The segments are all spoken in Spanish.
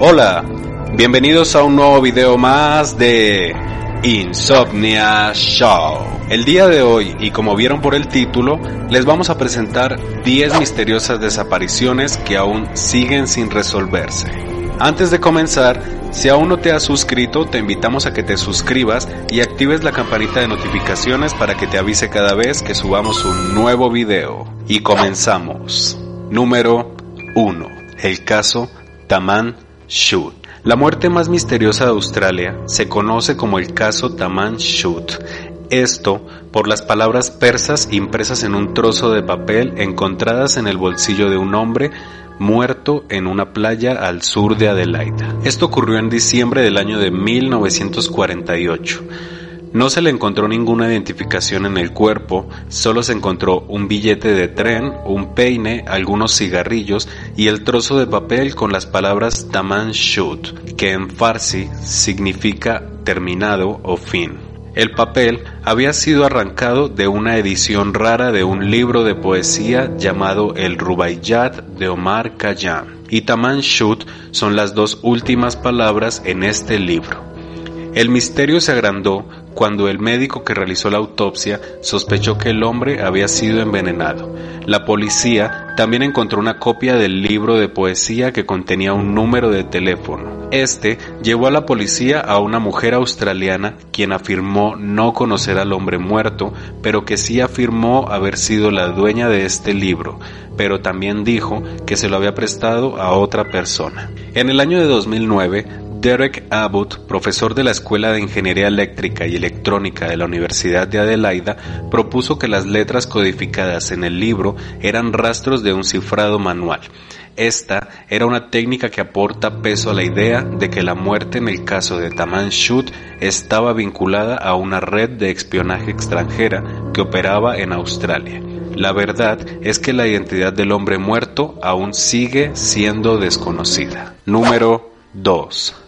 Hola, bienvenidos a un nuevo video más de Insomnia Show. El día de hoy, y como vieron por el título, les vamos a presentar 10 misteriosas desapariciones que aún siguen sin resolverse. Antes de comenzar, si aún no te has suscrito, te invitamos a que te suscribas y actives la campanita de notificaciones para que te avise cada vez que subamos un nuevo video. Y comenzamos. Número 1. El caso Taman La muerte más misteriosa de Australia se conoce como el caso Taman Shud. Esto por las palabras persas impresas en un trozo de papel encontradas en el bolsillo de un hombre muerto en una playa al sur de Adelaida. Esto ocurrió en diciembre del año de 1948. No se le encontró ninguna identificación en el cuerpo, solo se encontró un billete de tren, un peine, algunos cigarrillos y el trozo de papel con las palabras Taman Shut, que en farsi significa terminado o fin. El papel había sido arrancado de una edición rara de un libro de poesía llamado El Rubaiyat de Omar Khayyam, y Taman Shut son las dos últimas palabras en este libro. El misterio se agrandó cuando el médico que realizó la autopsia sospechó que el hombre había sido envenenado. La policía también encontró una copia del libro de poesía que contenía un número de teléfono. Este llevó a la policía a una mujer australiana quien afirmó no conocer al hombre muerto, pero que sí afirmó haber sido la dueña de este libro, pero también dijo que se lo había prestado a otra persona. En el año de 2009, Derek Abbott, profesor de la Escuela de Ingeniería Eléctrica y Electrónica de la Universidad de Adelaida, propuso que las letras codificadas en el libro eran rastros de un cifrado manual. Esta era una técnica que aporta peso a la idea de que la muerte en el caso de Taman Shut estaba vinculada a una red de espionaje extranjera que operaba en Australia. La verdad es que la identidad del hombre muerto aún sigue siendo desconocida. Número 2.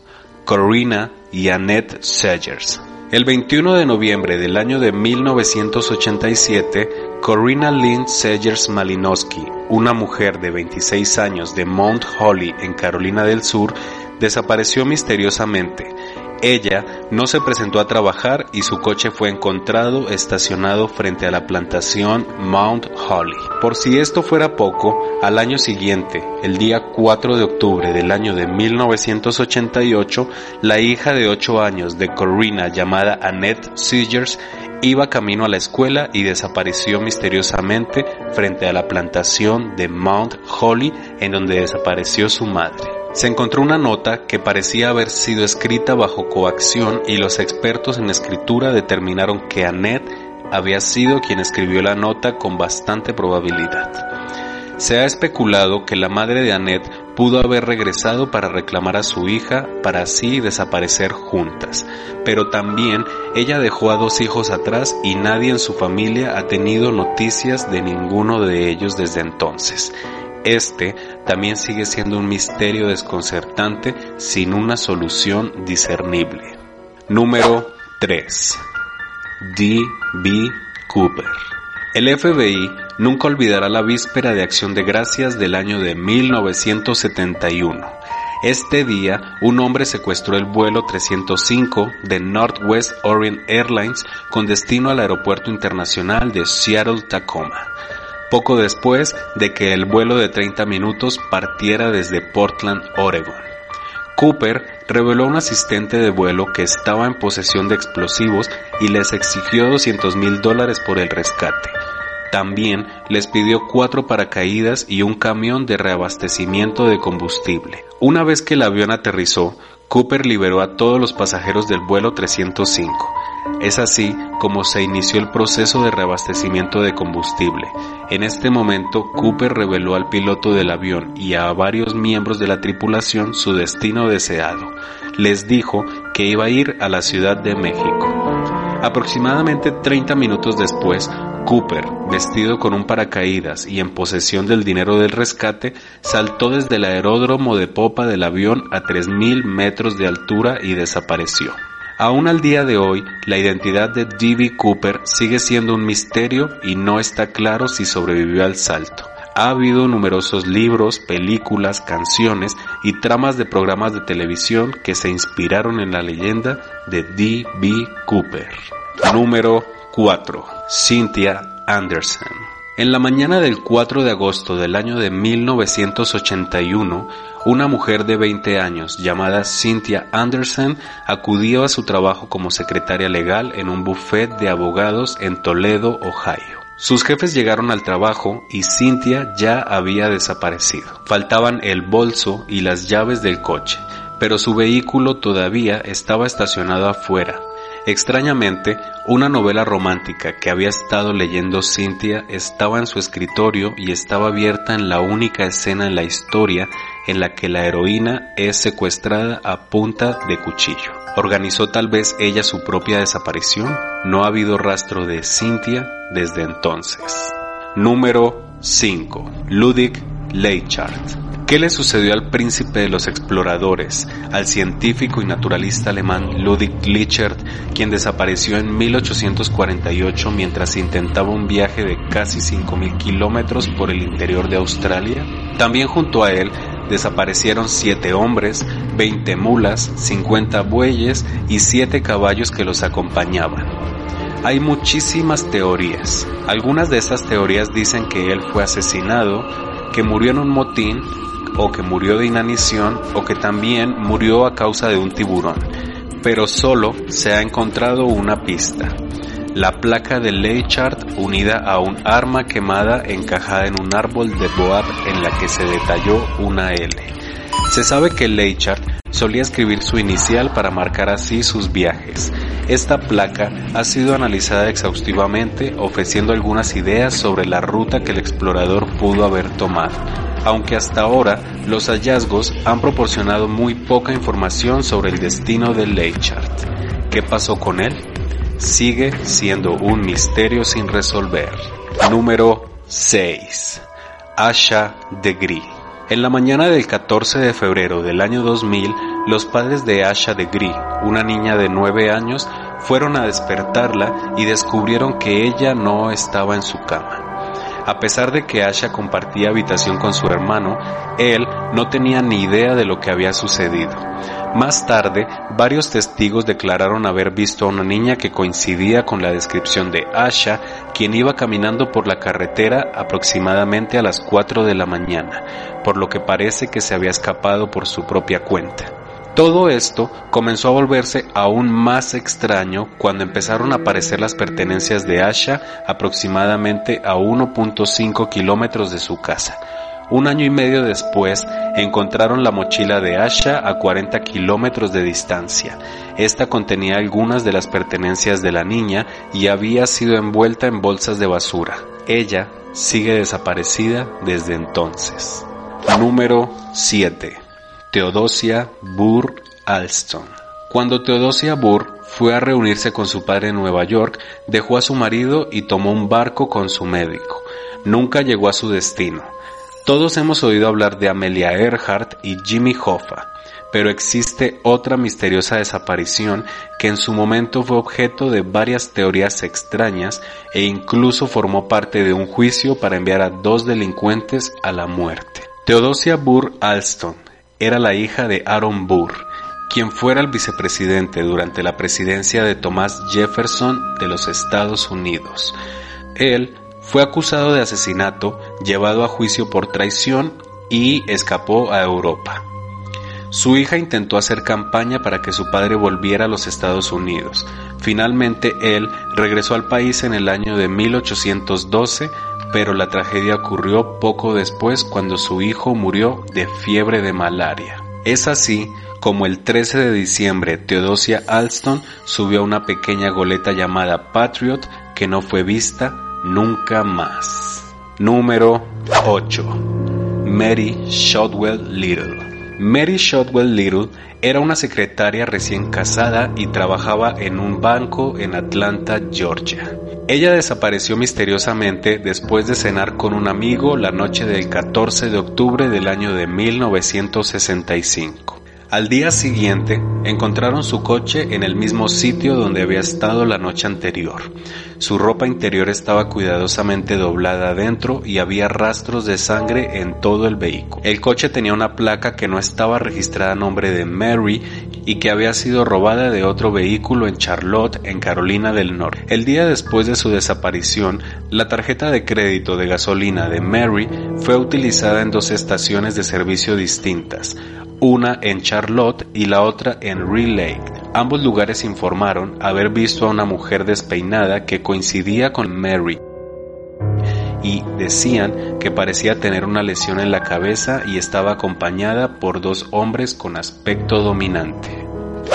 Corina y Annette Segers. El 21 de noviembre del año de 1987, Corina Lynn Segers Malinowski, una mujer de 26 años de Mount Holly en Carolina del Sur, desapareció misteriosamente ella no se presentó a trabajar y su coche fue encontrado estacionado frente a la plantación Mount Holly. Por si esto fuera poco, al año siguiente, el día 4 de octubre del año de 1988, la hija de 8 años de Corina llamada Annette Seegers iba camino a la escuela y desapareció misteriosamente frente a la plantación de Mount Holly en donde desapareció su madre. Se encontró una nota que parecía haber sido escrita bajo coacción y los expertos en escritura determinaron que Annette había sido quien escribió la nota con bastante probabilidad. Se ha especulado que la madre de Annette pudo haber regresado para reclamar a su hija para así desaparecer juntas, pero también ella dejó a dos hijos atrás y nadie en su familia ha tenido noticias de ninguno de ellos desde entonces. Este también sigue siendo un misterio desconcertante sin una solución discernible. Número 3. D. B. Cooper. El FBI nunca olvidará la víspera de Acción de Gracias del año de 1971. Este día, un hombre secuestró el vuelo 305 de Northwest Orient Airlines con destino al aeropuerto internacional de Seattle-Tacoma poco después de que el vuelo de 30 minutos partiera desde Portland, Oregon. Cooper reveló a un asistente de vuelo que estaba en posesión de explosivos y les exigió 200 mil dólares por el rescate. También les pidió cuatro paracaídas y un camión de reabastecimiento de combustible. Una vez que el avión aterrizó, Cooper liberó a todos los pasajeros del vuelo 305. Es así como se inició el proceso de reabastecimiento de combustible. En este momento, Cooper reveló al piloto del avión y a varios miembros de la tripulación su destino deseado. Les dijo que iba a ir a la Ciudad de México. Aproximadamente 30 minutos después, Cooper, vestido con un paracaídas y en posesión del dinero del rescate, saltó desde el aeródromo de popa del avión a 3.000 metros de altura y desapareció. Aún al día de hoy, la identidad de D.B. Cooper sigue siendo un misterio y no está claro si sobrevivió al salto. Ha habido numerosos libros, películas, canciones y tramas de programas de televisión que se inspiraron en la leyenda de D.B. Cooper. Número 4. Cynthia Anderson. En la mañana del 4 de agosto del año de 1981, una mujer de 20 años llamada Cynthia Anderson acudió a su trabajo como secretaria legal en un buffet de abogados en Toledo, Ohio. Sus jefes llegaron al trabajo y Cynthia ya había desaparecido. Faltaban el bolso y las llaves del coche, pero su vehículo todavía estaba estacionado afuera, Extrañamente, una novela romántica que había estado leyendo Cynthia estaba en su escritorio y estaba abierta en la única escena en la historia en la que la heroína es secuestrada a punta de cuchillo. ¿Organizó tal vez ella su propia desaparición? No ha habido rastro de Cynthia desde entonces. Número 5. Ludwig Leichhardt ¿Qué le sucedió al príncipe de los exploradores, al científico y naturalista alemán Ludwig Lichert, quien desapareció en 1848 mientras intentaba un viaje de casi 5.000 kilómetros por el interior de Australia? También junto a él desaparecieron siete hombres, 20 mulas, 50 bueyes y 7 caballos que los acompañaban. Hay muchísimas teorías. Algunas de estas teorías dicen que él fue asesinado, que murió en un motín o que murió de inanición o que también murió a causa de un tiburón, pero solo se ha encontrado una pista. La placa de Leichhardt unida a un arma quemada encajada en un árbol de Boab en la que se detalló una L. Se sabe que Leichhardt solía escribir su inicial para marcar así sus viajes. Esta placa ha sido analizada exhaustivamente ofreciendo algunas ideas sobre la ruta que el explorador pudo haber tomado aunque hasta ahora los hallazgos han proporcionado muy poca información sobre el destino de Leichhardt. ¿Qué pasó con él? Sigue siendo un misterio sin resolver. Número 6. Asha Degree. En la mañana del 14 de febrero del año 2000, los padres de Asha Degree, una niña de 9 años, fueron a despertarla y descubrieron que ella no estaba en su cama. A pesar de que Asha compartía habitación con su hermano, él no tenía ni idea de lo que había sucedido. Más tarde, varios testigos declararon haber visto a una niña que coincidía con la descripción de Asha, quien iba caminando por la carretera aproximadamente a las 4 de la mañana, por lo que parece que se había escapado por su propia cuenta. Todo esto comenzó a volverse aún más extraño cuando empezaron a aparecer las pertenencias de Asha aproximadamente a 1.5 kilómetros de su casa. Un año y medio después encontraron la mochila de Asha a 40 kilómetros de distancia. Esta contenía algunas de las pertenencias de la niña y había sido envuelta en bolsas de basura. Ella sigue desaparecida desde entonces. Número 7. Teodosia Burr Alston. Cuando Teodosia Burr fue a reunirse con su padre en Nueva York, dejó a su marido y tomó un barco con su médico. Nunca llegó a su destino. Todos hemos oído hablar de Amelia Earhart y Jimmy Hoffa, pero existe otra misteriosa desaparición que en su momento fue objeto de varias teorías extrañas e incluso formó parte de un juicio para enviar a dos delincuentes a la muerte. Teodosia Burr Alston era la hija de Aaron Burr, quien fuera el vicepresidente durante la presidencia de Thomas Jefferson de los Estados Unidos. Él fue acusado de asesinato, llevado a juicio por traición y escapó a Europa. Su hija intentó hacer campaña para que su padre volviera a los Estados Unidos. Finalmente él regresó al país en el año de 1812 pero la tragedia ocurrió poco después cuando su hijo murió de fiebre de malaria. Es así como el 13 de diciembre Teodosia Alston subió a una pequeña goleta llamada Patriot que no fue vista nunca más. Número 8. Mary Shotwell Little. Mary Shotwell Little era una secretaria recién casada y trabajaba en un banco en Atlanta, Georgia. Ella desapareció misteriosamente después de cenar con un amigo la noche del 14 de octubre del año de 1965. Al día siguiente, encontraron su coche en el mismo sitio donde había estado la noche anterior. Su ropa interior estaba cuidadosamente doblada adentro y había rastros de sangre en todo el vehículo. El coche tenía una placa que no estaba registrada a nombre de Mary y que había sido robada de otro vehículo en Charlotte, en Carolina del Norte. El día después de su desaparición, la tarjeta de crédito de gasolina de Mary fue utilizada en dos estaciones de servicio distintas, una en Charlotte y la otra en Real Lake. Ambos lugares informaron haber visto a una mujer despeinada que coincidía con Mary y decían que parecía tener una lesión en la cabeza y estaba acompañada por dos hombres con aspecto dominante.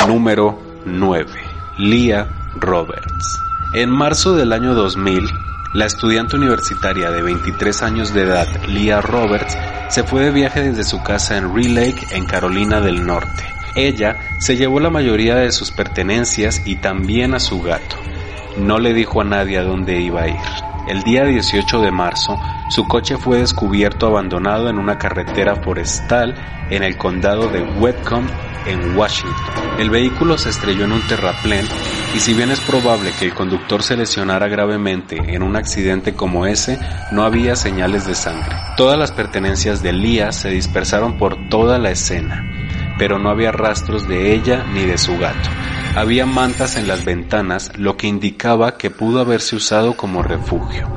Número 9. Leah Roberts. En marzo del año 2000, la estudiante universitaria de 23 años de edad, Leah Roberts, se fue de viaje desde su casa en Real Lake, en Carolina del Norte. Ella se llevó la mayoría de sus pertenencias y también a su gato. No le dijo a nadie a dónde iba a ir. El día 18 de marzo, su coche fue descubierto abandonado en una carretera forestal en el condado de Whatcom, en Washington. El vehículo se estrelló en un terraplén y si bien es probable que el conductor se lesionara gravemente en un accidente como ese, no había señales de sangre. Todas las pertenencias de Lía se dispersaron por toda la escena, pero no había rastros de ella ni de su gato. Había mantas en las ventanas, lo que indicaba que pudo haberse usado como refugio.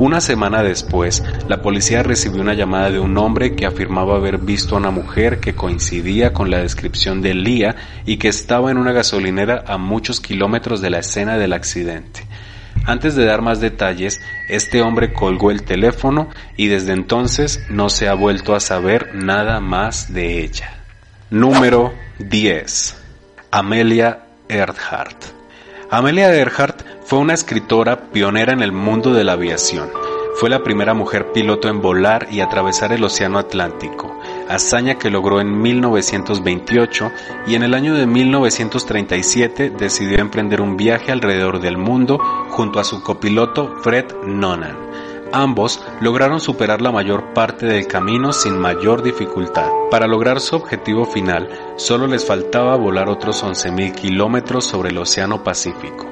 Una semana después, la policía recibió una llamada de un hombre que afirmaba haber visto a una mujer que coincidía con la descripción de Lía y que estaba en una gasolinera a muchos kilómetros de la escena del accidente. Antes de dar más detalles, este hombre colgó el teléfono y desde entonces no se ha vuelto a saber nada más de ella. Número 10. Amelia Earhart. Amelia Earhart fue una escritora pionera en el mundo de la aviación. Fue la primera mujer piloto en volar y atravesar el Océano Atlántico, hazaña que logró en 1928 y en el año de 1937 decidió emprender un viaje alrededor del mundo junto a su copiloto Fred Nonan. Ambos lograron superar la mayor parte del camino sin mayor dificultad. Para lograr su objetivo final, solo les faltaba volar otros 11.000 kilómetros sobre el Océano Pacífico.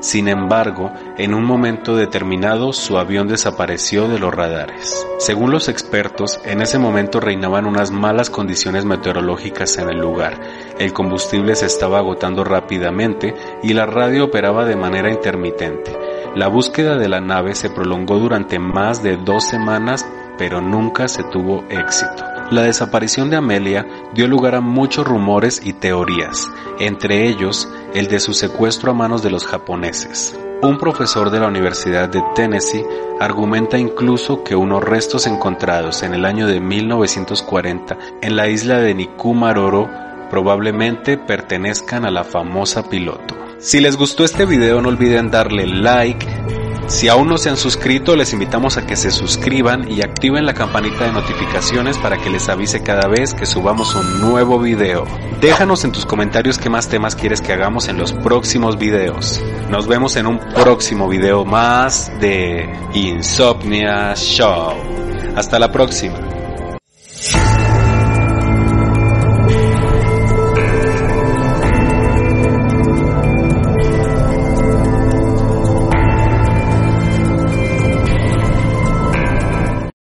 Sin embargo, en un momento determinado su avión desapareció de los radares. Según los expertos, en ese momento reinaban unas malas condiciones meteorológicas en el lugar. El combustible se estaba agotando rápidamente y la radio operaba de manera intermitente. La búsqueda de la nave se prolongó durante más de dos semanas, pero nunca se tuvo éxito. La desaparición de Amelia dio lugar a muchos rumores y teorías, entre ellos el de su secuestro a manos de los japoneses. Un profesor de la Universidad de Tennessee argumenta incluso que unos restos encontrados en el año de 1940 en la isla de Nikumaroro probablemente pertenezcan a la famosa piloto. Si les gustó este video no olviden darle like, si aún no se han suscrito, les invitamos a que se suscriban y activen la campanita de notificaciones para que les avise cada vez que subamos un nuevo video. Déjanos en tus comentarios qué más temas quieres que hagamos en los próximos videos. Nos vemos en un próximo video más de Insomnia Show. Hasta la próxima.